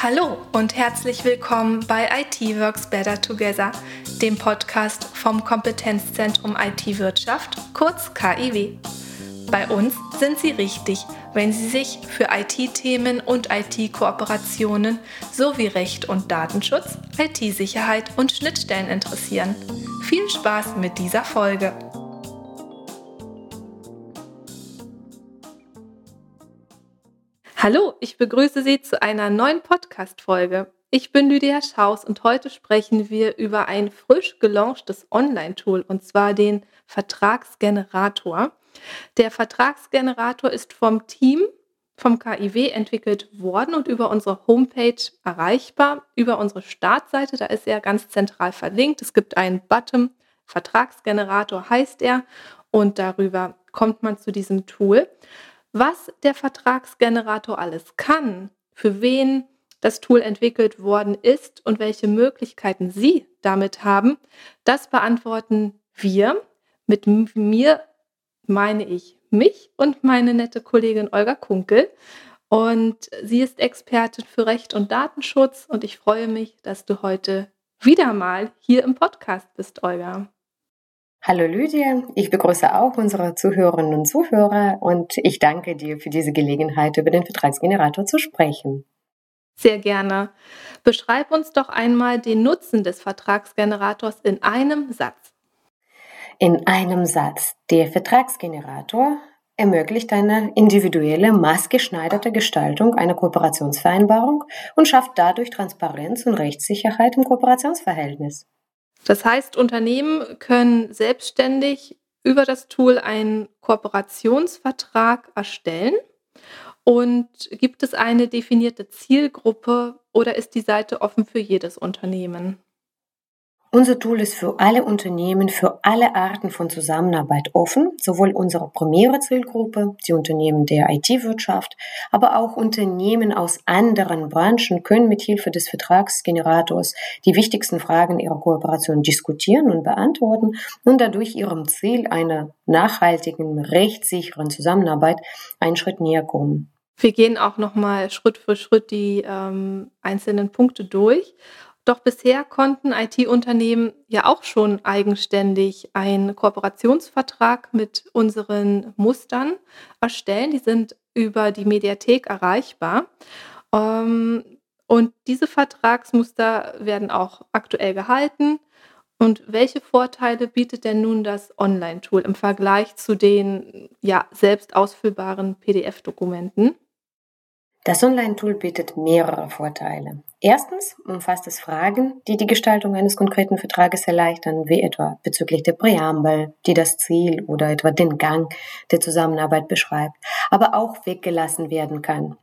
Hallo und herzlich willkommen bei IT Works Better Together, dem Podcast vom Kompetenzzentrum IT Wirtschaft, kurz KIW. Bei uns sind Sie richtig, wenn Sie sich für IT-Themen und IT-Kooperationen sowie Recht und Datenschutz, IT-Sicherheit und Schnittstellen interessieren. Viel Spaß mit dieser Folge! Hallo, ich begrüße Sie zu einer neuen Podcast-Folge. Ich bin Lydia Schaus und heute sprechen wir über ein frisch gelaunchtes Online-Tool und zwar den Vertragsgenerator. Der Vertragsgenerator ist vom Team vom KIW entwickelt worden und über unsere Homepage erreichbar. Über unsere Startseite, da ist er ganz zentral verlinkt. Es gibt einen Button, Vertragsgenerator heißt er, und darüber kommt man zu diesem Tool. Was der Vertragsgenerator alles kann, für wen das Tool entwickelt worden ist und welche Möglichkeiten Sie damit haben, das beantworten wir. Mit mir meine ich mich und meine nette Kollegin Olga Kunkel. Und sie ist Expertin für Recht und Datenschutz und ich freue mich, dass du heute wieder mal hier im Podcast bist, Olga. Hallo Lydia, ich begrüße auch unsere Zuhörerinnen und Zuhörer und ich danke dir für diese Gelegenheit, über den Vertragsgenerator zu sprechen. Sehr gerne. Beschreib uns doch einmal den Nutzen des Vertragsgenerators in einem Satz. In einem Satz. Der Vertragsgenerator ermöglicht eine individuelle, maßgeschneiderte Gestaltung einer Kooperationsvereinbarung und schafft dadurch Transparenz und Rechtssicherheit im Kooperationsverhältnis. Das heißt, Unternehmen können selbstständig über das Tool einen Kooperationsvertrag erstellen. Und gibt es eine definierte Zielgruppe oder ist die Seite offen für jedes Unternehmen? Unser Tool ist für alle Unternehmen, für alle Arten von Zusammenarbeit offen, sowohl unsere primäre Zielgruppe, die Unternehmen der IT-Wirtschaft, aber auch Unternehmen aus anderen Branchen können mit Hilfe des Vertragsgenerators die wichtigsten Fragen ihrer Kooperation diskutieren und beantworten und dadurch ihrem Ziel einer nachhaltigen, rechtssicheren Zusammenarbeit einen Schritt näher kommen. Wir gehen auch noch mal Schritt für Schritt die ähm, einzelnen Punkte durch doch bisher konnten IT-Unternehmen ja auch schon eigenständig einen Kooperationsvertrag mit unseren Mustern erstellen. Die sind über die Mediathek erreichbar. Ähm, und diese Vertragsmuster werden auch aktuell gehalten. Und welche Vorteile bietet denn nun das Online-Tool im Vergleich zu den ja, selbst ausfüllbaren PDF-Dokumenten? Das Online-Tool bietet mehrere Vorteile. Erstens umfasst es Fragen, die die Gestaltung eines konkreten Vertrages erleichtern, wie etwa bezüglich der Präambel, die das Ziel oder etwa den Gang der Zusammenarbeit beschreibt, aber auch weggelassen werden kann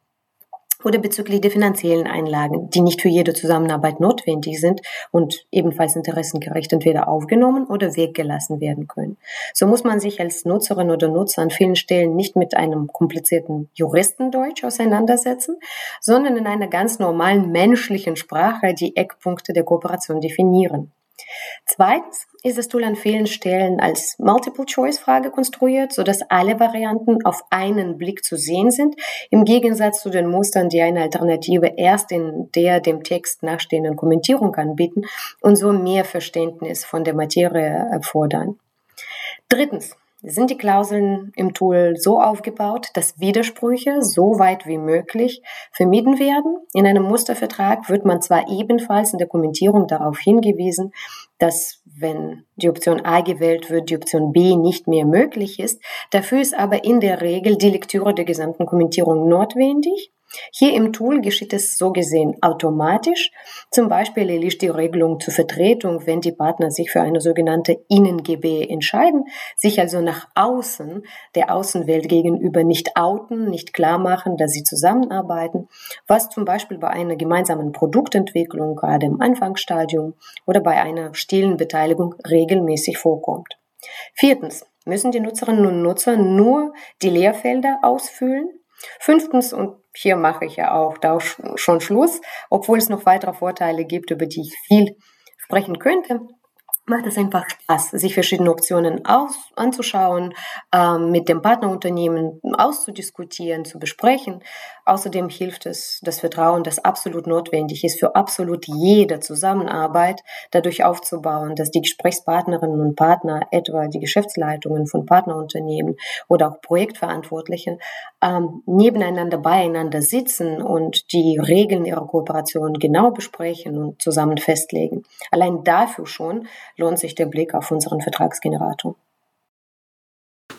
oder bezüglich der finanziellen Einlagen, die nicht für jede Zusammenarbeit notwendig sind und ebenfalls interessengerecht entweder aufgenommen oder weggelassen werden können. So muss man sich als Nutzerin oder Nutzer an vielen Stellen nicht mit einem komplizierten Juristendeutsch auseinandersetzen, sondern in einer ganz normalen menschlichen Sprache die Eckpunkte der Kooperation definieren. Zweitens ist das Tool an vielen Stellen als Multiple-Choice-Frage konstruiert, sodass alle Varianten auf einen Blick zu sehen sind, im Gegensatz zu den Mustern, die eine Alternative erst in der dem Text nachstehenden Kommentierung anbieten und so mehr Verständnis von der Materie erfordern. Drittens sind die Klauseln im Tool so aufgebaut, dass Widersprüche so weit wie möglich vermieden werden. In einem Mustervertrag wird man zwar ebenfalls in der Kommentierung darauf hingewiesen, dass wenn die Option A gewählt wird, die Option B nicht mehr möglich ist. Dafür ist aber in der Regel die Lektüre der gesamten Kommentierung notwendig hier im Tool geschieht es so gesehen automatisch. Zum Beispiel erlischt die Regelung zur Vertretung, wenn die Partner sich für eine sogenannte Innen-GB entscheiden, sich also nach außen, der Außenwelt gegenüber nicht outen, nicht klar machen, dass sie zusammenarbeiten, was zum Beispiel bei einer gemeinsamen Produktentwicklung, gerade im Anfangsstadium oder bei einer stillen Beteiligung regelmäßig vorkommt. Viertens. müssen die Nutzerinnen und Nutzer nur die Leerfelder ausfüllen. Fünftens, und hier mache ich ja auch da schon Schluss, obwohl es noch weitere Vorteile gibt, über die ich viel sprechen könnte, macht es einfach Spaß, sich verschiedene Optionen aus, anzuschauen, ähm, mit dem Partnerunternehmen auszudiskutieren, zu besprechen. Außerdem hilft es, das Vertrauen, das absolut notwendig ist für absolut jede Zusammenarbeit, dadurch aufzubauen, dass die Gesprächspartnerinnen und Partner, etwa die Geschäftsleitungen von Partnerunternehmen oder auch Projektverantwortliche, ähm, nebeneinander beieinander sitzen und die Regeln ihrer Kooperation genau besprechen und zusammen festlegen. Allein dafür schon lohnt sich der Blick auf unseren Vertragsgenerator.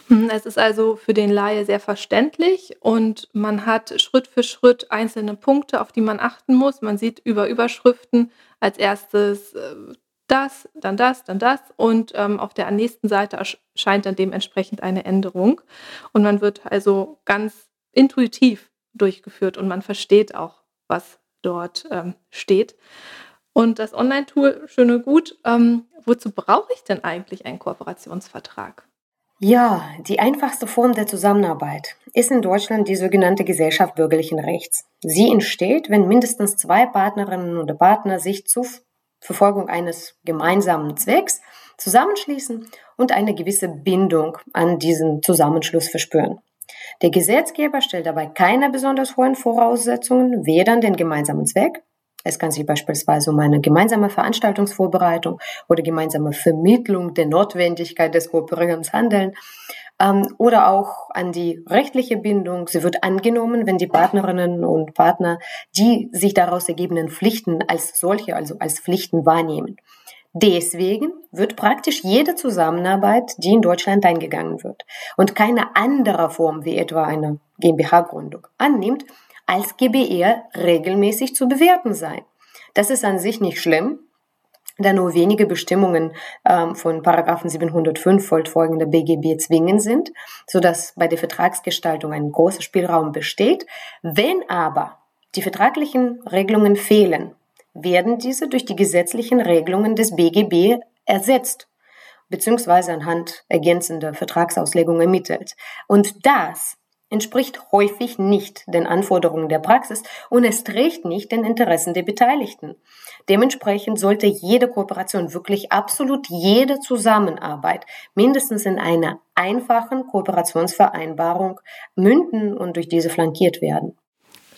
Hm, es ist also für den Laie sehr verständlich und man hat Schritt für Schritt einzelne Punkte, auf die man achten muss. Man sieht über Überschriften als erstes äh, das, dann das, dann das und ähm, auf der nächsten Seite erscheint dann dementsprechend eine Änderung und man wird also ganz intuitiv durchgeführt und man versteht auch, was dort ähm, steht. Und das Online-Tool, schöne gut, ähm, wozu brauche ich denn eigentlich einen Kooperationsvertrag? Ja, die einfachste Form der Zusammenarbeit ist in Deutschland die sogenannte Gesellschaft bürgerlichen Rechts. Sie entsteht, wenn mindestens zwei Partnerinnen oder Partner sich zur Verfolgung eines gemeinsamen Zwecks zusammenschließen und eine gewisse Bindung an diesen Zusammenschluss verspüren. Der Gesetzgeber stellt dabei keine besonders hohen Voraussetzungen, weder an den gemeinsamen Zweck es kann sich beispielsweise um eine gemeinsame Veranstaltungsvorbereitung oder gemeinsame Vermittlung der Notwendigkeit des Kooperierens handeln ähm, oder auch an die rechtliche Bindung. Sie wird angenommen, wenn die Partnerinnen und Partner die sich daraus ergebenden Pflichten als solche, also als Pflichten wahrnehmen. Deswegen wird praktisch jede Zusammenarbeit, die in Deutschland eingegangen wird und keine andere Form wie etwa eine GmbH-Gründung annimmt, als GBR regelmäßig zu bewerten sein. Das ist an sich nicht schlimm, da nur wenige Bestimmungen ähm, von Paragraphen 705 fortfolgender BGB zwingend sind, sodass bei der Vertragsgestaltung ein großer Spielraum besteht. Wenn aber die vertraglichen Regelungen fehlen, werden diese durch die gesetzlichen Regelungen des BGB ersetzt beziehungsweise anhand ergänzender Vertragsauslegung ermittelt. Und das entspricht häufig nicht den Anforderungen der Praxis und es trägt nicht den Interessen der Beteiligten. Dementsprechend sollte jede Kooperation, wirklich absolut jede Zusammenarbeit mindestens in einer einfachen Kooperationsvereinbarung münden und durch diese flankiert werden.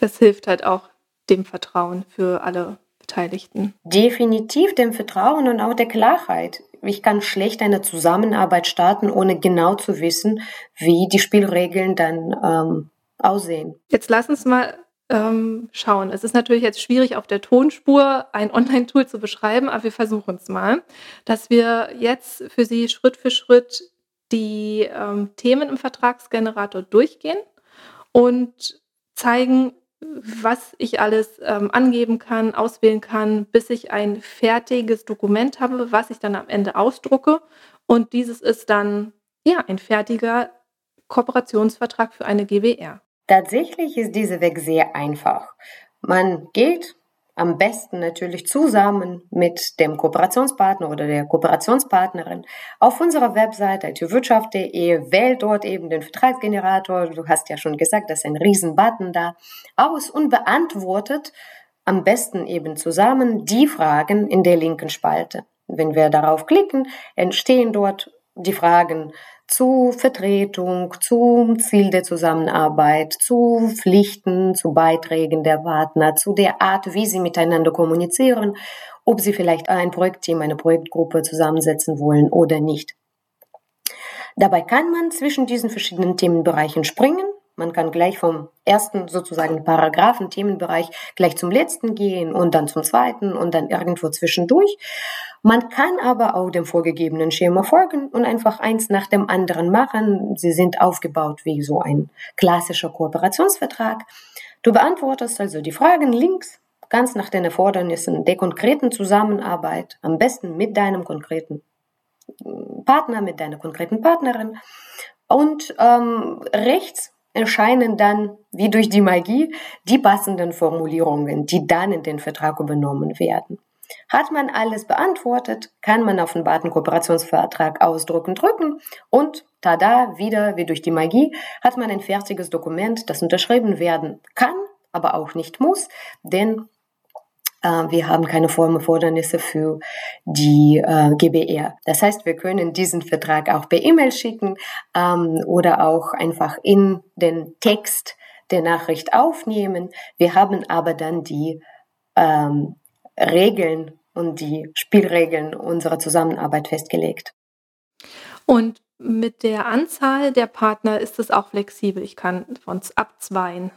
Das hilft halt auch dem Vertrauen für alle Beteiligten. Definitiv dem Vertrauen und auch der Klarheit ich kann schlecht eine Zusammenarbeit starten, ohne genau zu wissen, wie die Spielregeln dann ähm, aussehen. Jetzt lass uns mal ähm, schauen. Es ist natürlich jetzt schwierig, auf der Tonspur ein Online-Tool zu beschreiben, aber wir versuchen es mal, dass wir jetzt für Sie Schritt für Schritt die ähm, Themen im Vertragsgenerator durchgehen und zeigen, was ich alles ähm, angeben kann, auswählen kann, bis ich ein fertiges Dokument habe, was ich dann am Ende ausdrucke. Und dieses ist dann ja ein fertiger Kooperationsvertrag für eine GWR. Tatsächlich ist dieser Weg sehr einfach. Man geht am besten natürlich zusammen mit dem Kooperationspartner oder der Kooperationspartnerin auf unserer Webseite itwirtschaft.de, wählt dort eben den Vertragsgenerator, du hast ja schon gesagt, das ist ein Riesenbutton da, aus und beantwortet am besten eben zusammen die Fragen in der linken Spalte. Wenn wir darauf klicken, entstehen dort die Fragen zu Vertretung, zum Ziel der Zusammenarbeit, zu Pflichten, zu Beiträgen der Partner, zu der Art, wie sie miteinander kommunizieren, ob sie vielleicht ein Projektteam, eine Projektgruppe zusammensetzen wollen oder nicht. Dabei kann man zwischen diesen verschiedenen Themenbereichen springen man kann gleich vom ersten sozusagen Paragraphen, Themenbereich gleich zum letzten gehen und dann zum zweiten und dann irgendwo zwischendurch. Man kann aber auch dem vorgegebenen Schema folgen und einfach eins nach dem anderen machen. Sie sind aufgebaut wie so ein klassischer Kooperationsvertrag. Du beantwortest also die Fragen links, ganz nach den Erfordernissen der konkreten Zusammenarbeit, am besten mit deinem konkreten Partner, mit deiner konkreten Partnerin. Und ähm, rechts erscheinen dann wie durch die Magie die passenden Formulierungen, die dann in den Vertrag übernommen werden. Hat man alles beantwortet, kann man auf den Button Kooperationsvertrag ausdrucken drücken und tada, wieder wie durch die Magie, hat man ein fertiges Dokument, das unterschrieben werden kann, aber auch nicht muss, denn wir haben keine Formerfordernisse für die äh, GBR. Das heißt, wir können diesen Vertrag auch per E-Mail schicken ähm, oder auch einfach in den Text der Nachricht aufnehmen. Wir haben aber dann die ähm, Regeln und die Spielregeln unserer Zusammenarbeit festgelegt. Und mit der Anzahl der Partner ist es auch flexibel. Ich kann von abzweien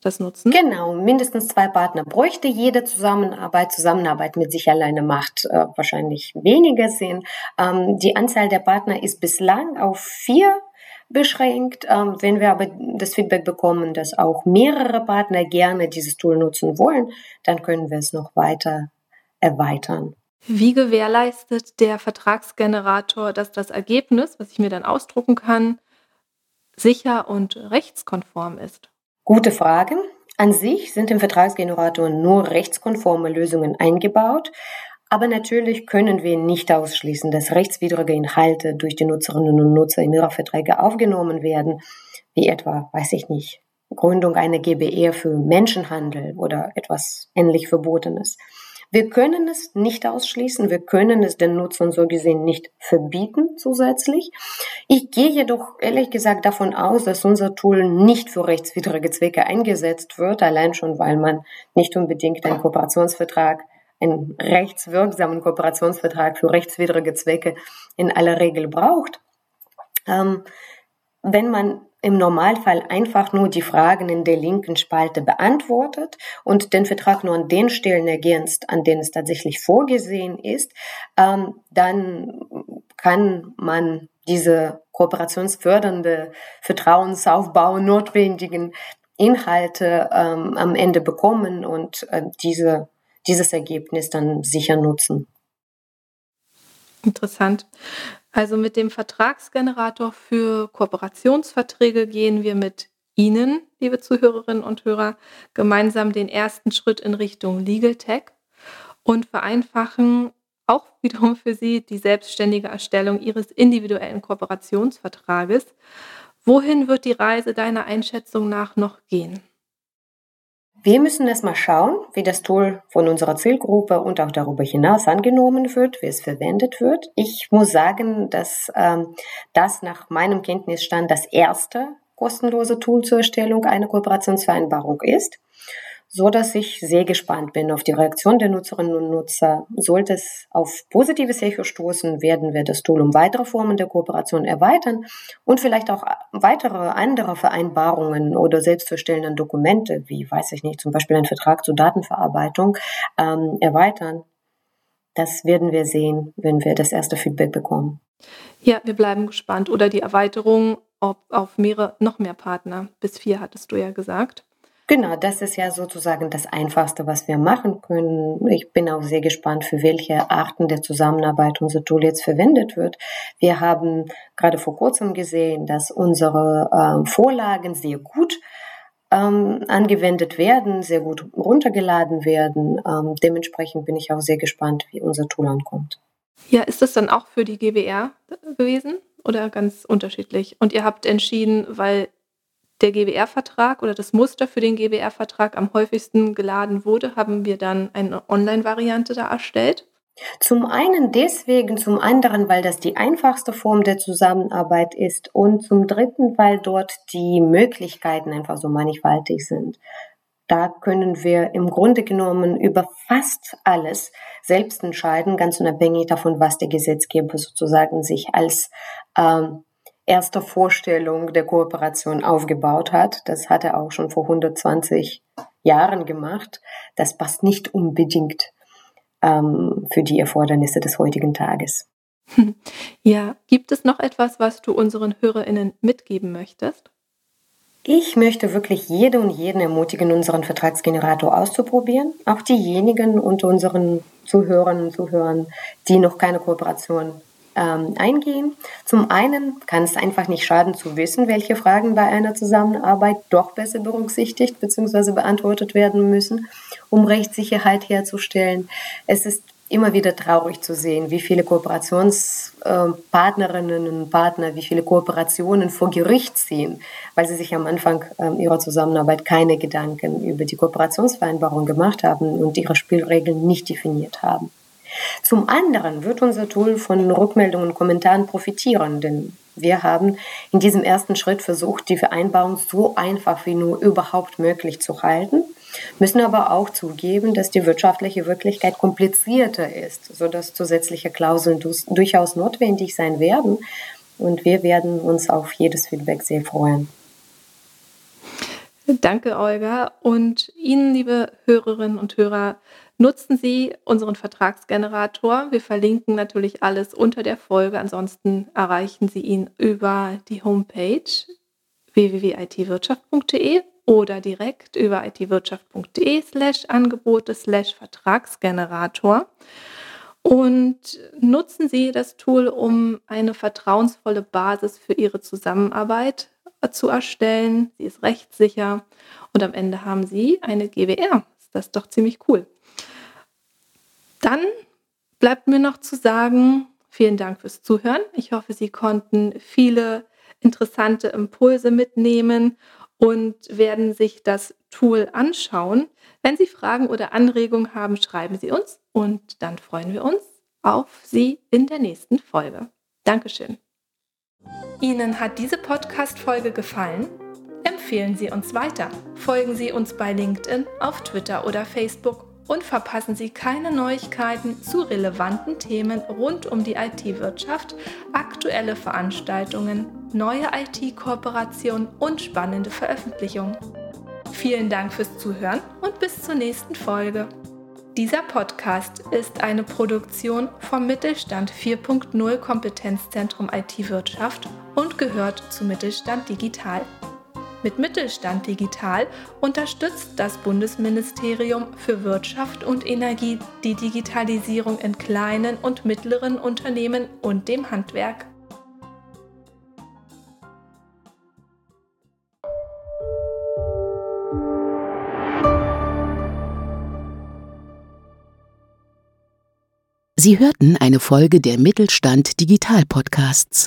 das nutzen? Genau, mindestens zwei Partner bräuchte jede Zusammenarbeit. Zusammenarbeit mit sich alleine macht äh, wahrscheinlich weniger Sinn. Ähm, die Anzahl der Partner ist bislang auf vier beschränkt. Ähm, wenn wir aber das Feedback bekommen, dass auch mehrere Partner gerne dieses Tool nutzen wollen, dann können wir es noch weiter erweitern. Wie gewährleistet der Vertragsgenerator, dass das Ergebnis, was ich mir dann ausdrucken kann, sicher und rechtskonform ist? Gute Frage. An sich sind im Vertragsgenerator nur rechtskonforme Lösungen eingebaut, aber natürlich können wir nicht ausschließen, dass rechtswidrige Inhalte durch die Nutzerinnen und Nutzer in ihre Verträge aufgenommen werden, wie etwa, weiß ich nicht, Gründung einer GBR für Menschenhandel oder etwas ähnlich Verbotenes. Wir können es nicht ausschließen, wir können es den Nutzern so gesehen nicht verbieten zusätzlich. Ich gehe jedoch ehrlich gesagt davon aus, dass unser Tool nicht für rechtswidrige Zwecke eingesetzt wird, allein schon, weil man nicht unbedingt einen Kooperationsvertrag einen rechtswirksamen Kooperationsvertrag für rechtswidrige Zwecke in aller Regel braucht. Ähm, wenn man im Normalfall einfach nur die Fragen in der linken Spalte beantwortet und den Vertrag nur an den Stellen ergänzt, an denen es tatsächlich vorgesehen ist, ähm, dann kann man diese kooperationsfördernde, Vertrauensaufbau notwendigen Inhalte ähm, am Ende bekommen und äh, diese, dieses Ergebnis dann sicher nutzen. Interessant. Also mit dem Vertragsgenerator für Kooperationsverträge gehen wir mit Ihnen, liebe Zuhörerinnen und Hörer, gemeinsam den ersten Schritt in Richtung Legal Tech und vereinfachen auch wiederum für Sie die selbstständige Erstellung Ihres individuellen Kooperationsvertrages. Wohin wird die Reise deiner Einschätzung nach noch gehen? Wir müssen erst mal schauen, wie das Tool von unserer Zielgruppe und auch darüber hinaus angenommen wird, wie es verwendet wird. Ich muss sagen, dass ähm, das nach meinem Kenntnisstand das erste kostenlose Tool zur Erstellung einer Kooperationsvereinbarung ist so dass ich sehr gespannt bin auf die Reaktion der Nutzerinnen und Nutzer. Sollte es auf positives Echo stoßen, werden wir das Tool um weitere Formen der Kooperation erweitern und vielleicht auch weitere andere Vereinbarungen oder selbstverstellenden Dokumente, wie weiß ich nicht, zum Beispiel ein Vertrag zur Datenverarbeitung, ähm, erweitern. Das werden wir sehen, wenn wir das erste Feedback bekommen. Ja, wir bleiben gespannt. Oder die Erweiterung auf mehrere, noch mehr Partner. Bis vier hattest du ja gesagt. Genau, das ist ja sozusagen das Einfachste, was wir machen können. Ich bin auch sehr gespannt, für welche Arten der Zusammenarbeit unser Tool jetzt verwendet wird. Wir haben gerade vor kurzem gesehen, dass unsere ähm, Vorlagen sehr gut ähm, angewendet werden, sehr gut runtergeladen werden. Ähm, dementsprechend bin ich auch sehr gespannt, wie unser Tool ankommt. Ja, ist das dann auch für die GBR gewesen oder ganz unterschiedlich? Und ihr habt entschieden, weil der GBR-Vertrag oder das Muster für den GBR-Vertrag am häufigsten geladen wurde, haben wir dann eine Online-Variante da erstellt. Zum einen deswegen, zum anderen, weil das die einfachste Form der Zusammenarbeit ist und zum dritten, weil dort die Möglichkeiten einfach so mannigfaltig sind. Da können wir im Grunde genommen über fast alles selbst entscheiden, ganz unabhängig davon, was der Gesetzgeber sozusagen sich als ähm, erster Vorstellung der Kooperation aufgebaut hat. Das hat er auch schon vor 120 Jahren gemacht. Das passt nicht unbedingt ähm, für die Erfordernisse des heutigen Tages. Ja, gibt es noch etwas, was du unseren Hörerinnen mitgeben möchtest? Ich möchte wirklich jede und jeden ermutigen, unseren Vertragsgenerator auszuprobieren. Auch diejenigen unter unseren Zuhörern und Zuhörern, die noch keine Kooperation ähm, eingehen. Zum einen kann es einfach nicht schaden zu wissen, welche Fragen bei einer Zusammenarbeit doch besser berücksichtigt bzw. beantwortet werden müssen, um Rechtssicherheit herzustellen. Es ist immer wieder traurig zu sehen, wie viele Kooperationspartnerinnen und Partner, wie viele Kooperationen vor Gericht ziehen, weil sie sich am Anfang ähm, ihrer Zusammenarbeit keine Gedanken über die Kooperationsvereinbarung gemacht haben und ihre Spielregeln nicht definiert haben. Zum anderen wird unser Tool von Rückmeldungen und Kommentaren profitieren, denn wir haben in diesem ersten Schritt versucht, die Vereinbarung so einfach wie nur überhaupt möglich zu halten, müssen aber auch zugeben, dass die wirtschaftliche Wirklichkeit komplizierter ist, sodass zusätzliche Klauseln durchaus notwendig sein werden. Und wir werden uns auf jedes Feedback sehr freuen. Danke, Olga. Und Ihnen, liebe Hörerinnen und Hörer, nutzen Sie unseren Vertragsgenerator. Wir verlinken natürlich alles unter der Folge. Ansonsten erreichen Sie ihn über die Homepage www.itwirtschaft.de oder direkt über itwirtschaft.de slash Angebote slash Vertragsgenerator. Und nutzen Sie das Tool, um eine vertrauensvolle Basis für Ihre Zusammenarbeit zu erstellen. Sie ist rechtssicher und am Ende haben Sie eine GWR. Das ist doch ziemlich cool. Dann bleibt mir noch zu sagen, vielen Dank fürs Zuhören. Ich hoffe, Sie konnten viele interessante Impulse mitnehmen und werden sich das Tool anschauen. Wenn Sie Fragen oder Anregungen haben, schreiben Sie uns und dann freuen wir uns auf Sie in der nächsten Folge. Dankeschön. Ihnen hat diese Podcast-Folge gefallen? Empfehlen Sie uns weiter. Folgen Sie uns bei LinkedIn, auf Twitter oder Facebook und verpassen Sie keine Neuigkeiten zu relevanten Themen rund um die IT-Wirtschaft, aktuelle Veranstaltungen, neue IT-Kooperationen und spannende Veröffentlichungen. Vielen Dank fürs Zuhören und bis zur nächsten Folge. Dieser Podcast ist eine Produktion vom Mittelstand 4.0 Kompetenzzentrum IT-Wirtschaft und gehört zu Mittelstand Digital. Mit Mittelstand Digital unterstützt das Bundesministerium für Wirtschaft und Energie die Digitalisierung in kleinen und mittleren Unternehmen und dem Handwerk. Sie hörten eine Folge der Mittelstand Digital Podcasts.